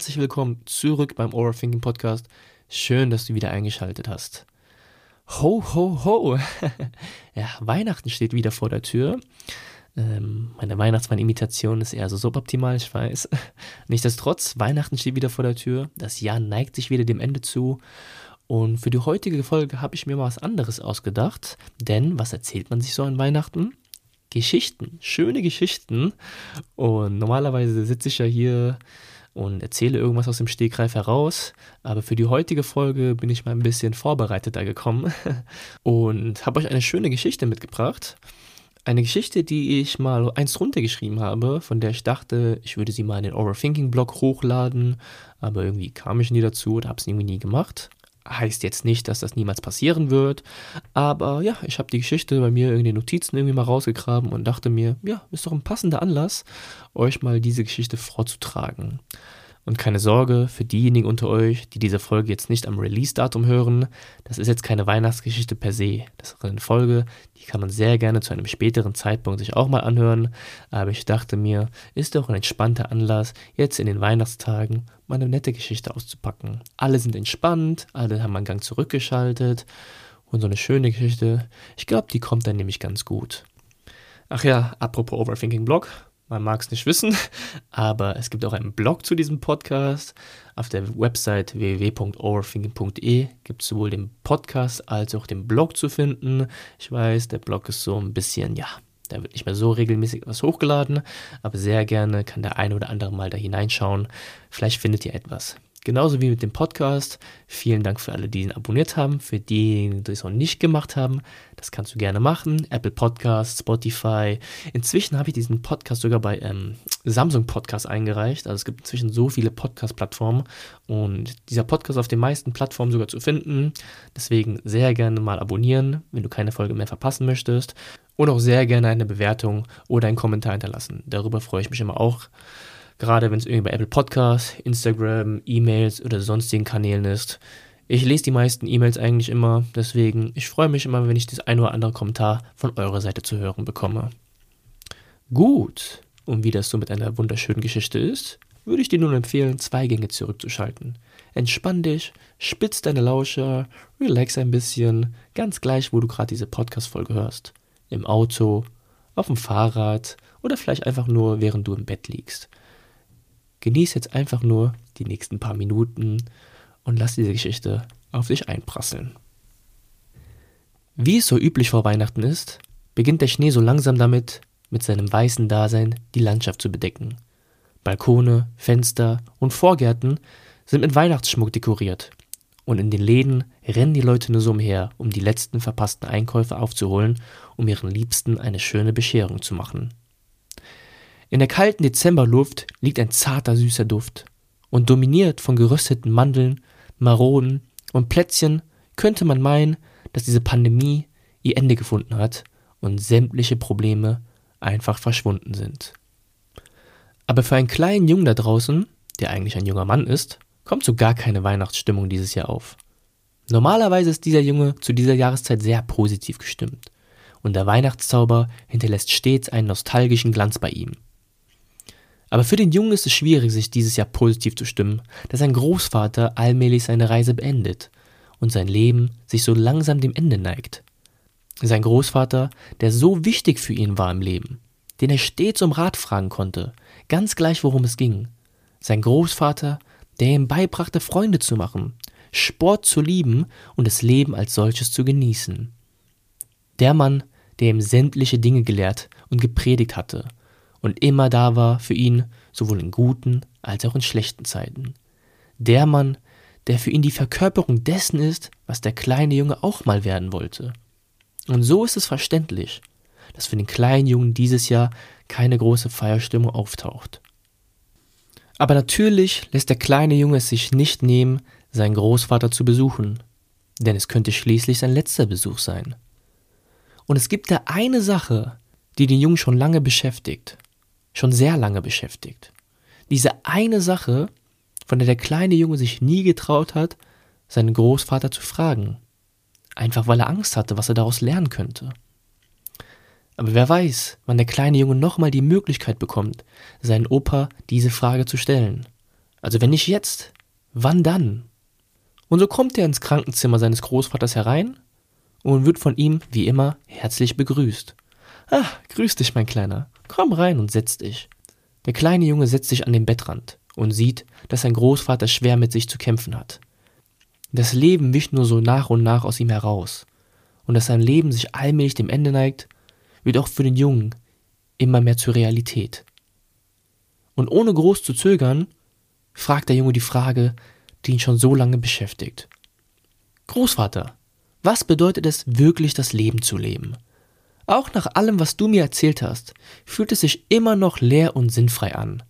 Herzlich willkommen zurück beim Overthinking Podcast. Schön, dass du wieder eingeschaltet hast. Ho, ho, ho. ja, Weihnachten steht wieder vor der Tür. Ähm, meine Weihnachtsmann-Imitation ist eher so suboptimal, ich weiß. Nichtsdestotrotz, Weihnachten steht wieder vor der Tür. Das Jahr neigt sich wieder dem Ende zu. Und für die heutige Folge habe ich mir mal was anderes ausgedacht. Denn was erzählt man sich so an Weihnachten? Geschichten, schöne Geschichten. Und normalerweise sitze ich ja hier und erzähle irgendwas aus dem Stegreif heraus. Aber für die heutige Folge bin ich mal ein bisschen vorbereiteter gekommen und habe euch eine schöne Geschichte mitgebracht. Eine Geschichte, die ich mal eins runtergeschrieben habe, von der ich dachte, ich würde sie mal in den Overthinking-Blog hochladen, aber irgendwie kam ich nie dazu oder habe es irgendwie nie gemacht. Heißt jetzt nicht, dass das niemals passieren wird, aber ja, ich habe die Geschichte bei mir in den Notizen irgendwie mal rausgegraben und dachte mir, ja, ist doch ein passender Anlass, euch mal diese Geschichte vorzutragen. Und keine Sorge für diejenigen unter euch, die diese Folge jetzt nicht am Release-Datum hören, das ist jetzt keine Weihnachtsgeschichte per se. Das ist eine Folge, die kann man sehr gerne zu einem späteren Zeitpunkt sich auch mal anhören. Aber ich dachte mir, ist doch ein entspannter Anlass, jetzt in den Weihnachtstagen mal eine nette Geschichte auszupacken. Alle sind entspannt, alle haben einen Gang zurückgeschaltet. Und so eine schöne Geschichte, ich glaube, die kommt dann nämlich ganz gut. Ach ja, apropos Overthinking Blog, man mag es nicht wissen, aber es gibt auch einen Blog zu diesem Podcast. Auf der Website www.overthinking.de gibt es sowohl den Podcast als auch den Blog zu finden. Ich weiß, der Blog ist so ein bisschen, ja, da wird nicht mehr so regelmäßig was hochgeladen, aber sehr gerne kann der eine oder andere mal da hineinschauen. Vielleicht findet ihr etwas. Genauso wie mit dem Podcast. Vielen Dank für alle, die ihn abonniert haben. Für diejenigen, die es noch nicht gemacht haben, das kannst du gerne machen. Apple Podcast, Spotify. Inzwischen habe ich diesen Podcast sogar bei ähm, Samsung Podcast eingereicht. Also es gibt inzwischen so viele Podcast-Plattformen und dieser Podcast auf den meisten Plattformen sogar zu finden. Deswegen sehr gerne mal abonnieren, wenn du keine Folge mehr verpassen möchtest. Und auch sehr gerne eine Bewertung oder einen Kommentar hinterlassen. Darüber freue ich mich immer auch. Gerade wenn es irgendwie bei Apple Podcasts, Instagram, E-Mails oder sonstigen Kanälen ist. Ich lese die meisten E-Mails eigentlich immer, deswegen ich freue mich immer, wenn ich das ein oder andere Kommentar von eurer Seite zu hören bekomme. Gut, und wie das so mit einer wunderschönen Geschichte ist, würde ich dir nun empfehlen, zwei Gänge zurückzuschalten. Entspann dich, spitz deine Lauscher, relax ein bisschen, ganz gleich, wo du gerade diese Podcast-Folge hörst. Im Auto, auf dem Fahrrad oder vielleicht einfach nur, während du im Bett liegst. Genieß jetzt einfach nur die nächsten paar Minuten und lass diese Geschichte auf dich einprasseln. Wie es so üblich vor Weihnachten ist, beginnt der Schnee so langsam damit, mit seinem weißen Dasein die Landschaft zu bedecken. Balkone, Fenster und Vorgärten sind mit Weihnachtsschmuck dekoriert. Und in den Läden rennen die Leute nur so umher, um die letzten verpassten Einkäufe aufzuholen, um ihren Liebsten eine schöne Bescherung zu machen. In der kalten Dezemberluft liegt ein zarter, süßer Duft. Und dominiert von gerösteten Mandeln, Maronen und Plätzchen könnte man meinen, dass diese Pandemie ihr Ende gefunden hat und sämtliche Probleme einfach verschwunden sind. Aber für einen kleinen Jungen da draußen, der eigentlich ein junger Mann ist, kommt so gar keine Weihnachtsstimmung dieses Jahr auf. Normalerweise ist dieser Junge zu dieser Jahreszeit sehr positiv gestimmt und der Weihnachtszauber hinterlässt stets einen nostalgischen Glanz bei ihm. Aber für den Jungen ist es schwierig, sich dieses Jahr positiv zu stimmen, da sein Großvater allmählich seine Reise beendet und sein Leben sich so langsam dem Ende neigt. Sein Großvater, der so wichtig für ihn war im Leben, den er stets um Rat fragen konnte, ganz gleich worum es ging. Sein Großvater, der ihm beibrachte, Freunde zu machen, Sport zu lieben und das Leben als solches zu genießen. Der Mann, der ihm sämtliche Dinge gelehrt und gepredigt hatte und immer da war für ihn, sowohl in guten als auch in schlechten Zeiten. Der Mann, der für ihn die Verkörperung dessen ist, was der kleine Junge auch mal werden wollte. Und so ist es verständlich, dass für den kleinen Jungen dieses Jahr keine große Feierstimmung auftaucht. Aber natürlich lässt der kleine Junge es sich nicht nehmen, seinen Großvater zu besuchen, denn es könnte schließlich sein letzter Besuch sein. Und es gibt da eine Sache, die den Jungen schon lange beschäftigt, schon sehr lange beschäftigt. Diese eine Sache, von der der kleine Junge sich nie getraut hat, seinen Großvater zu fragen. Einfach weil er Angst hatte, was er daraus lernen könnte. Aber wer weiß, wann der kleine Junge nochmal die Möglichkeit bekommt, seinen Opa diese Frage zu stellen. Also wenn nicht jetzt, wann dann? Und so kommt er ins Krankenzimmer seines Großvaters herein und wird von ihm, wie immer, herzlich begrüßt. Ah, grüß dich, mein Kleiner. Komm rein und setz dich. Der kleine Junge setzt sich an den Bettrand und sieht, dass sein Großvater schwer mit sich zu kämpfen hat. Das Leben wischt nur so nach und nach aus ihm heraus. Und dass sein Leben sich allmählich dem Ende neigt, wird auch für den Jungen immer mehr zur Realität. Und ohne groß zu zögern, fragt der Junge die Frage, die ihn schon so lange beschäftigt. Großvater, was bedeutet es wirklich, das Leben zu leben? Auch nach allem, was du mir erzählt hast, fühlt es sich immer noch leer und sinnfrei an.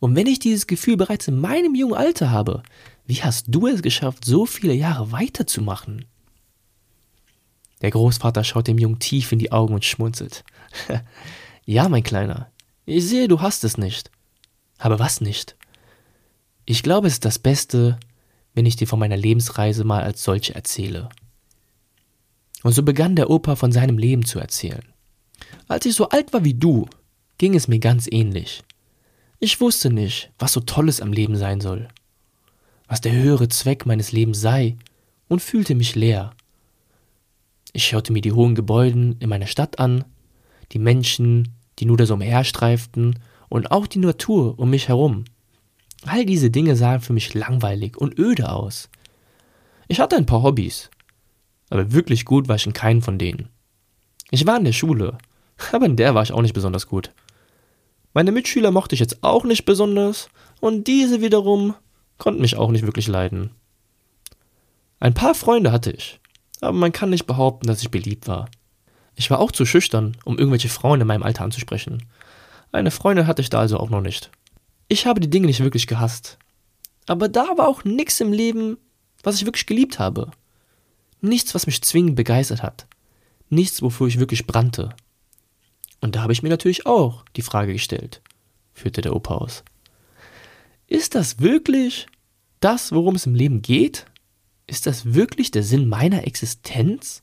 Und wenn ich dieses Gefühl bereits in meinem jungen Alter habe, wie hast du es geschafft, so viele Jahre weiterzumachen? Der Großvater schaut dem Jungen tief in die Augen und schmunzelt. ja, mein Kleiner, ich sehe, du hast es nicht. Aber was nicht? Ich glaube, es ist das Beste, wenn ich dir von meiner Lebensreise mal als solche erzähle. Und so begann der Opa von seinem Leben zu erzählen. Als ich so alt war wie du, ging es mir ganz ähnlich. Ich wusste nicht, was so Tolles am Leben sein soll, was der höhere Zweck meines Lebens sei, und fühlte mich leer. Ich schaute mir die hohen Gebäude in meiner Stadt an, die Menschen, die nur da so umherstreiften, und auch die Natur um mich herum. All diese Dinge sahen für mich langweilig und öde aus. Ich hatte ein paar Hobbys, aber wirklich gut war ich in keinen von denen. Ich war in der Schule, aber in der war ich auch nicht besonders gut. Meine Mitschüler mochte ich jetzt auch nicht besonders, und diese wiederum konnten mich auch nicht wirklich leiden. Ein paar Freunde hatte ich, aber man kann nicht behaupten, dass ich beliebt war. Ich war auch zu schüchtern, um irgendwelche Frauen in meinem Alter anzusprechen. Eine Freundin hatte ich da also auch noch nicht. Ich habe die Dinge nicht wirklich gehasst. Aber da war auch nichts im Leben, was ich wirklich geliebt habe. Nichts, was mich zwingend begeistert hat. Nichts, wofür ich wirklich brannte. Und da habe ich mir natürlich auch die Frage gestellt, führte der Opa aus. Ist das wirklich das, worum es im Leben geht? Ist das wirklich der Sinn meiner Existenz?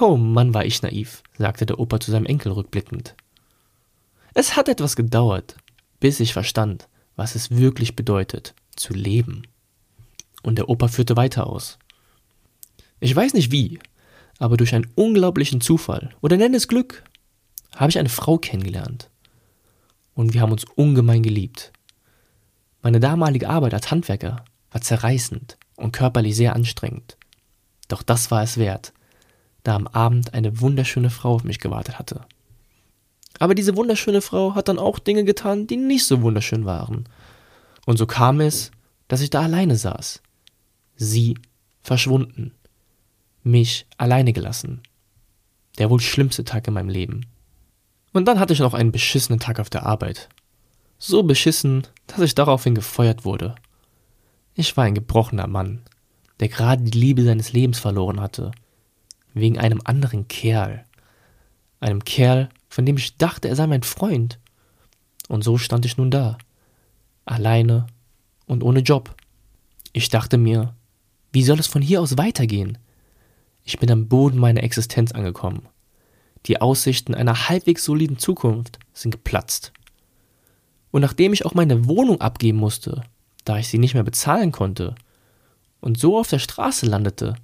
Oh Mann, war ich naiv, sagte der Opa zu seinem Enkel rückblickend. Es hat etwas gedauert, bis ich verstand, was es wirklich bedeutet, zu leben. Und der Opa führte weiter aus. Ich weiß nicht wie, aber durch einen unglaublichen Zufall oder nenn es Glück, habe ich eine Frau kennengelernt. Und wir haben uns ungemein geliebt. Meine damalige Arbeit als Handwerker war zerreißend und körperlich sehr anstrengend. Doch das war es wert, da am Abend eine wunderschöne Frau auf mich gewartet hatte. Aber diese wunderschöne Frau hat dann auch Dinge getan, die nicht so wunderschön waren. Und so kam es, dass ich da alleine saß. Sie verschwunden. Mich alleine gelassen. Der wohl schlimmste Tag in meinem Leben. Und dann hatte ich noch einen beschissenen Tag auf der Arbeit. So beschissen, dass ich daraufhin gefeuert wurde. Ich war ein gebrochener Mann, der gerade die Liebe seines Lebens verloren hatte. Wegen einem anderen Kerl. Einem Kerl, von dem ich dachte, er sei mein Freund. Und so stand ich nun da, alleine und ohne Job. Ich dachte mir, wie soll es von hier aus weitergehen? Ich bin am Boden meiner Existenz angekommen. Die Aussichten einer halbwegs soliden Zukunft sind geplatzt. Und nachdem ich auch meine Wohnung abgeben musste, da ich sie nicht mehr bezahlen konnte, und so auf der Straße landete,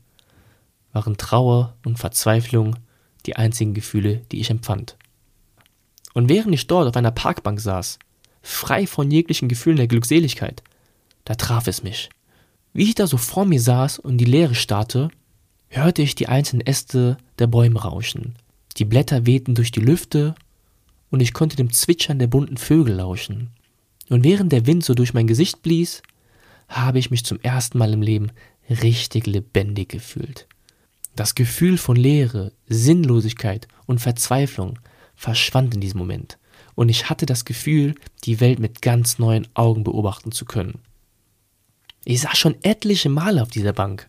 waren Trauer und Verzweiflung die einzigen Gefühle, die ich empfand. Und während ich dort auf einer Parkbank saß, frei von jeglichen Gefühlen der Glückseligkeit, da traf es mich. Wie ich da so vor mir saß und die Leere starrte, hörte ich die einzelnen Äste der Bäume rauschen. Die Blätter wehten durch die Lüfte und ich konnte dem Zwitschern der bunten Vögel lauschen. Und während der Wind so durch mein Gesicht blies, habe ich mich zum ersten Mal im Leben richtig lebendig gefühlt. Das Gefühl von Leere, Sinnlosigkeit und Verzweiflung verschwand in diesem Moment, und ich hatte das Gefühl, die Welt mit ganz neuen Augen beobachten zu können. Ich saß schon etliche Male auf dieser Bank,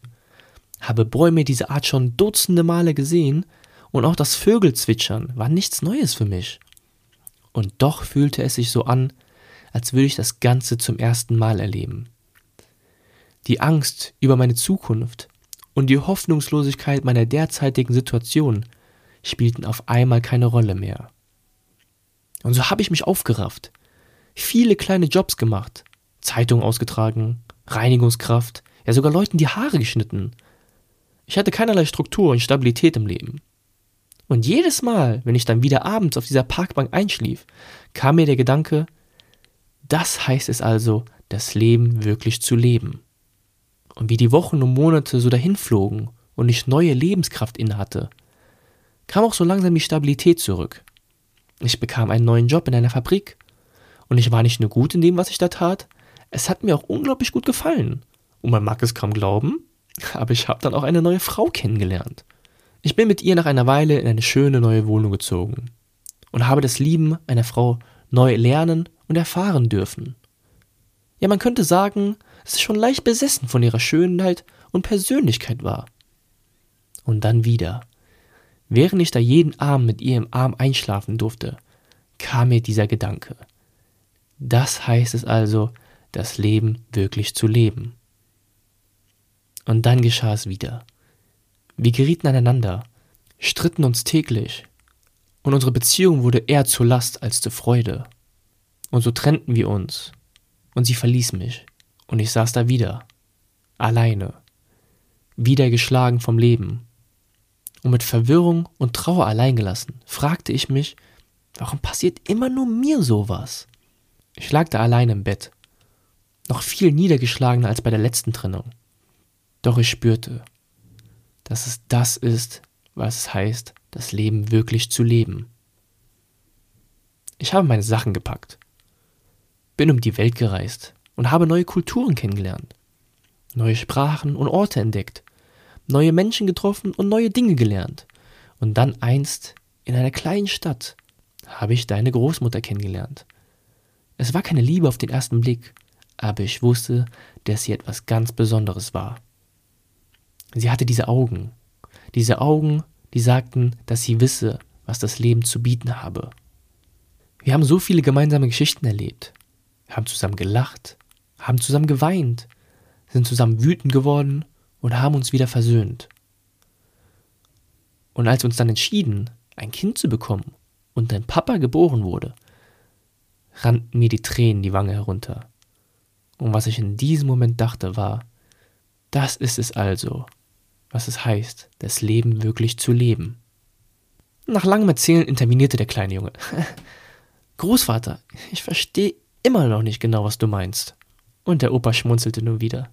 habe Bäume dieser Art schon dutzende Male gesehen, und auch das Vögelzwitschern war nichts Neues für mich. Und doch fühlte es sich so an, als würde ich das Ganze zum ersten Mal erleben. Die Angst über meine Zukunft und die Hoffnungslosigkeit meiner derzeitigen Situation spielten auf einmal keine Rolle mehr. Und so habe ich mich aufgerafft, viele kleine Jobs gemacht, Zeitung ausgetragen, Reinigungskraft, ja sogar Leuten die Haare geschnitten. Ich hatte keinerlei Struktur und Stabilität im Leben. Und jedes Mal, wenn ich dann wieder abends auf dieser Parkbank einschlief, kam mir der Gedanke, das heißt es also, das Leben wirklich zu leben. Und wie die Wochen und Monate so dahinflogen und ich neue Lebenskraft innehatte, kam auch so langsam die Stabilität zurück. Ich bekam einen neuen Job in einer Fabrik und ich war nicht nur gut in dem, was ich da tat, es hat mir auch unglaublich gut gefallen. Und man mag es kaum glauben, aber ich habe dann auch eine neue Frau kennengelernt. Ich bin mit ihr nach einer Weile in eine schöne neue Wohnung gezogen und habe das Lieben einer Frau neu lernen und erfahren dürfen. Ja, man könnte sagen, dass ich schon leicht besessen von ihrer Schönheit und Persönlichkeit war. Und dann wieder. Während ich da jeden Abend mit ihr im Arm einschlafen durfte, kam mir dieser Gedanke. Das heißt es also, das Leben wirklich zu leben. Und dann geschah es wieder. Wir gerieten aneinander, stritten uns täglich, und unsere Beziehung wurde eher zur Last als zur Freude. Und so trennten wir uns, und sie verließ mich, und ich saß da wieder, alleine, wieder geschlagen vom Leben. Und mit Verwirrung und Trauer alleingelassen, fragte ich mich, warum passiert immer nur mir sowas? Ich lag da allein im Bett, noch viel niedergeschlagener als bei der letzten Trennung. Doch ich spürte, dass es das ist, was es heißt, das Leben wirklich zu leben. Ich habe meine Sachen gepackt, bin um die Welt gereist und habe neue Kulturen kennengelernt, neue Sprachen und Orte entdeckt, neue Menschen getroffen und neue Dinge gelernt. Und dann einst in einer kleinen Stadt habe ich deine Großmutter kennengelernt. Es war keine Liebe auf den ersten Blick, aber ich wusste, dass sie etwas ganz Besonderes war. Sie hatte diese Augen, diese Augen, die sagten, dass sie wisse, was das Leben zu bieten habe. Wir haben so viele gemeinsame Geschichten erlebt, haben zusammen gelacht, haben zusammen geweint, sind zusammen wütend geworden und haben uns wieder versöhnt. Und als wir uns dann entschieden, ein Kind zu bekommen und dein Papa geboren wurde, rannten mir die Tränen die Wange herunter. Und was ich in diesem Moment dachte, war, das ist es also, was es heißt, das Leben wirklich zu leben. Nach langem Erzählen intervenierte der kleine Junge. Großvater, ich verstehe immer noch nicht genau, was du meinst. Und der Opa schmunzelte nur wieder.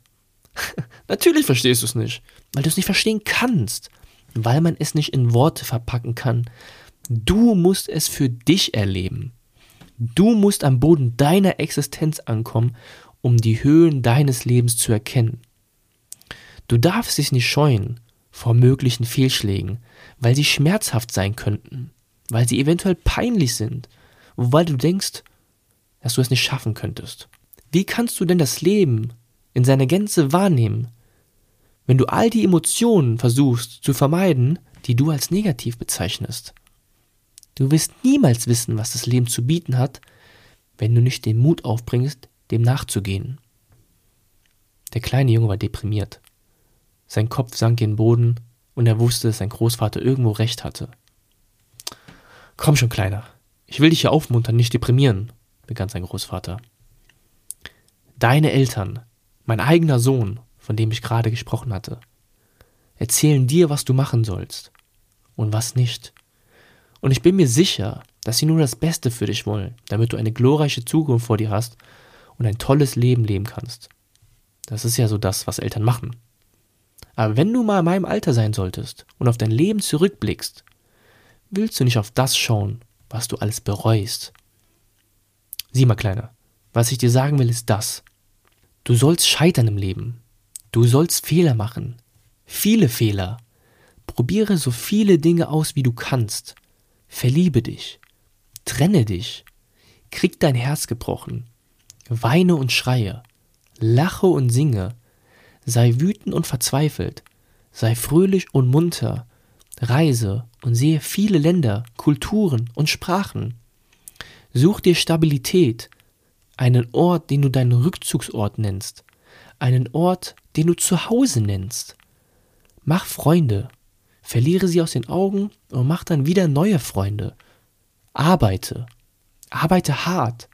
Natürlich verstehst du es nicht, weil du es nicht verstehen kannst, weil man es nicht in Worte verpacken kann. Du musst es für dich erleben. Du musst am Boden deiner Existenz ankommen um die Höhen deines Lebens zu erkennen. Du darfst dich nicht scheuen vor möglichen Fehlschlägen, weil sie schmerzhaft sein könnten, weil sie eventuell peinlich sind, weil du denkst, dass du es nicht schaffen könntest. Wie kannst du denn das Leben in seiner Gänze wahrnehmen, wenn du all die Emotionen versuchst zu vermeiden, die du als negativ bezeichnest? Du wirst niemals wissen, was das Leben zu bieten hat, wenn du nicht den Mut aufbringst, dem nachzugehen. Der kleine Junge war deprimiert. Sein Kopf sank in den Boden und er wusste, dass sein Großvater irgendwo recht hatte. Komm schon, Kleiner. Ich will dich hier aufmuntern, nicht deprimieren, begann sein Großvater. Deine Eltern, mein eigener Sohn, von dem ich gerade gesprochen hatte, erzählen dir, was du machen sollst und was nicht. Und ich bin mir sicher, dass sie nur das Beste für dich wollen, damit du eine glorreiche Zukunft vor dir hast und ein tolles Leben leben kannst. Das ist ja so das, was Eltern machen. Aber wenn du mal in meinem Alter sein solltest und auf dein Leben zurückblickst, willst du nicht auf das schauen, was du alles bereust. Sieh mal, Kleiner, was ich dir sagen will, ist das. Du sollst scheitern im Leben. Du sollst Fehler machen. Viele Fehler. Probiere so viele Dinge aus, wie du kannst. Verliebe dich. Trenne dich. Krieg dein Herz gebrochen weine und schreie, lache und singe, sei wütend und verzweifelt, sei fröhlich und munter, reise und sehe viele Länder, Kulturen und Sprachen. Such dir Stabilität, einen Ort, den du deinen Rückzugsort nennst, einen Ort, den du zu Hause nennst. Mach Freunde, verliere sie aus den Augen und mach dann wieder neue Freunde. Arbeite, arbeite hart,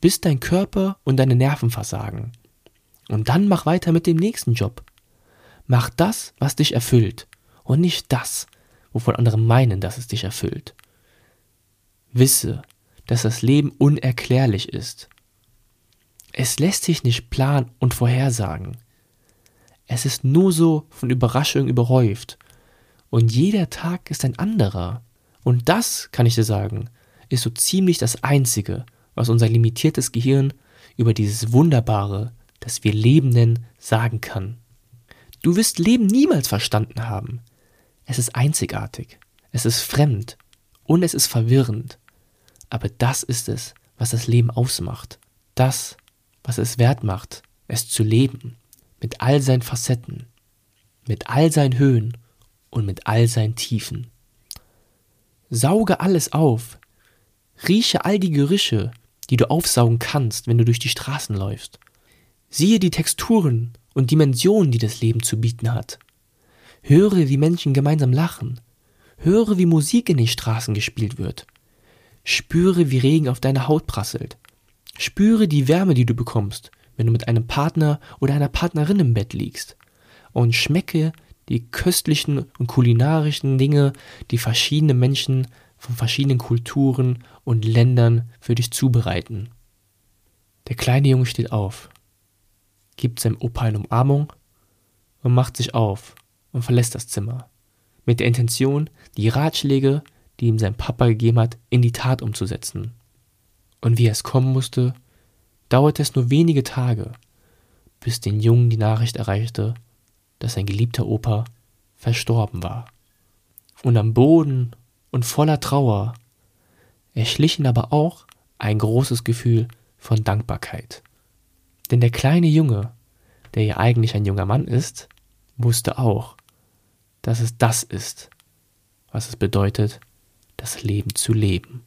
bis dein Körper und deine Nerven versagen. Und dann mach weiter mit dem nächsten Job. Mach das, was dich erfüllt und nicht das, wovon andere meinen, dass es dich erfüllt. Wisse, dass das Leben unerklärlich ist. Es lässt sich nicht planen und vorhersagen. Es ist nur so von Überraschungen überhäuft. Und jeder Tag ist ein anderer. Und das, kann ich dir sagen, ist so ziemlich das Einzige, was unser limitiertes Gehirn über dieses Wunderbare, das wir Leben nennen, sagen kann. Du wirst Leben niemals verstanden haben. Es ist einzigartig, es ist fremd und es ist verwirrend. Aber das ist es, was das Leben ausmacht. Das, was es wert macht, es zu leben. Mit all seinen Facetten, mit all seinen Höhen und mit all seinen Tiefen. Sauge alles auf. Rieche all die Gerüche, die du aufsaugen kannst, wenn du durch die Straßen läufst. Siehe die Texturen und Dimensionen, die das Leben zu bieten hat. Höre, wie Menschen gemeinsam lachen. Höre, wie Musik in den Straßen gespielt wird. Spüre, wie Regen auf deine Haut prasselt. Spüre die Wärme, die du bekommst, wenn du mit einem Partner oder einer Partnerin im Bett liegst. Und schmecke die köstlichen und kulinarischen Dinge, die verschiedene Menschen von verschiedenen Kulturen und Ländern für dich zubereiten. Der kleine Junge steht auf, gibt seinem Opa eine Umarmung und macht sich auf und verlässt das Zimmer, mit der Intention, die Ratschläge, die ihm sein Papa gegeben hat, in die Tat umzusetzen. Und wie es kommen musste, dauerte es nur wenige Tage, bis den Jungen die Nachricht erreichte, dass sein geliebter Opa verstorben war. Und am Boden und voller Trauer erschlich ihn aber auch ein großes Gefühl von Dankbarkeit. Denn der kleine Junge, der ja eigentlich ein junger Mann ist, wusste auch, dass es das ist, was es bedeutet, das Leben zu leben.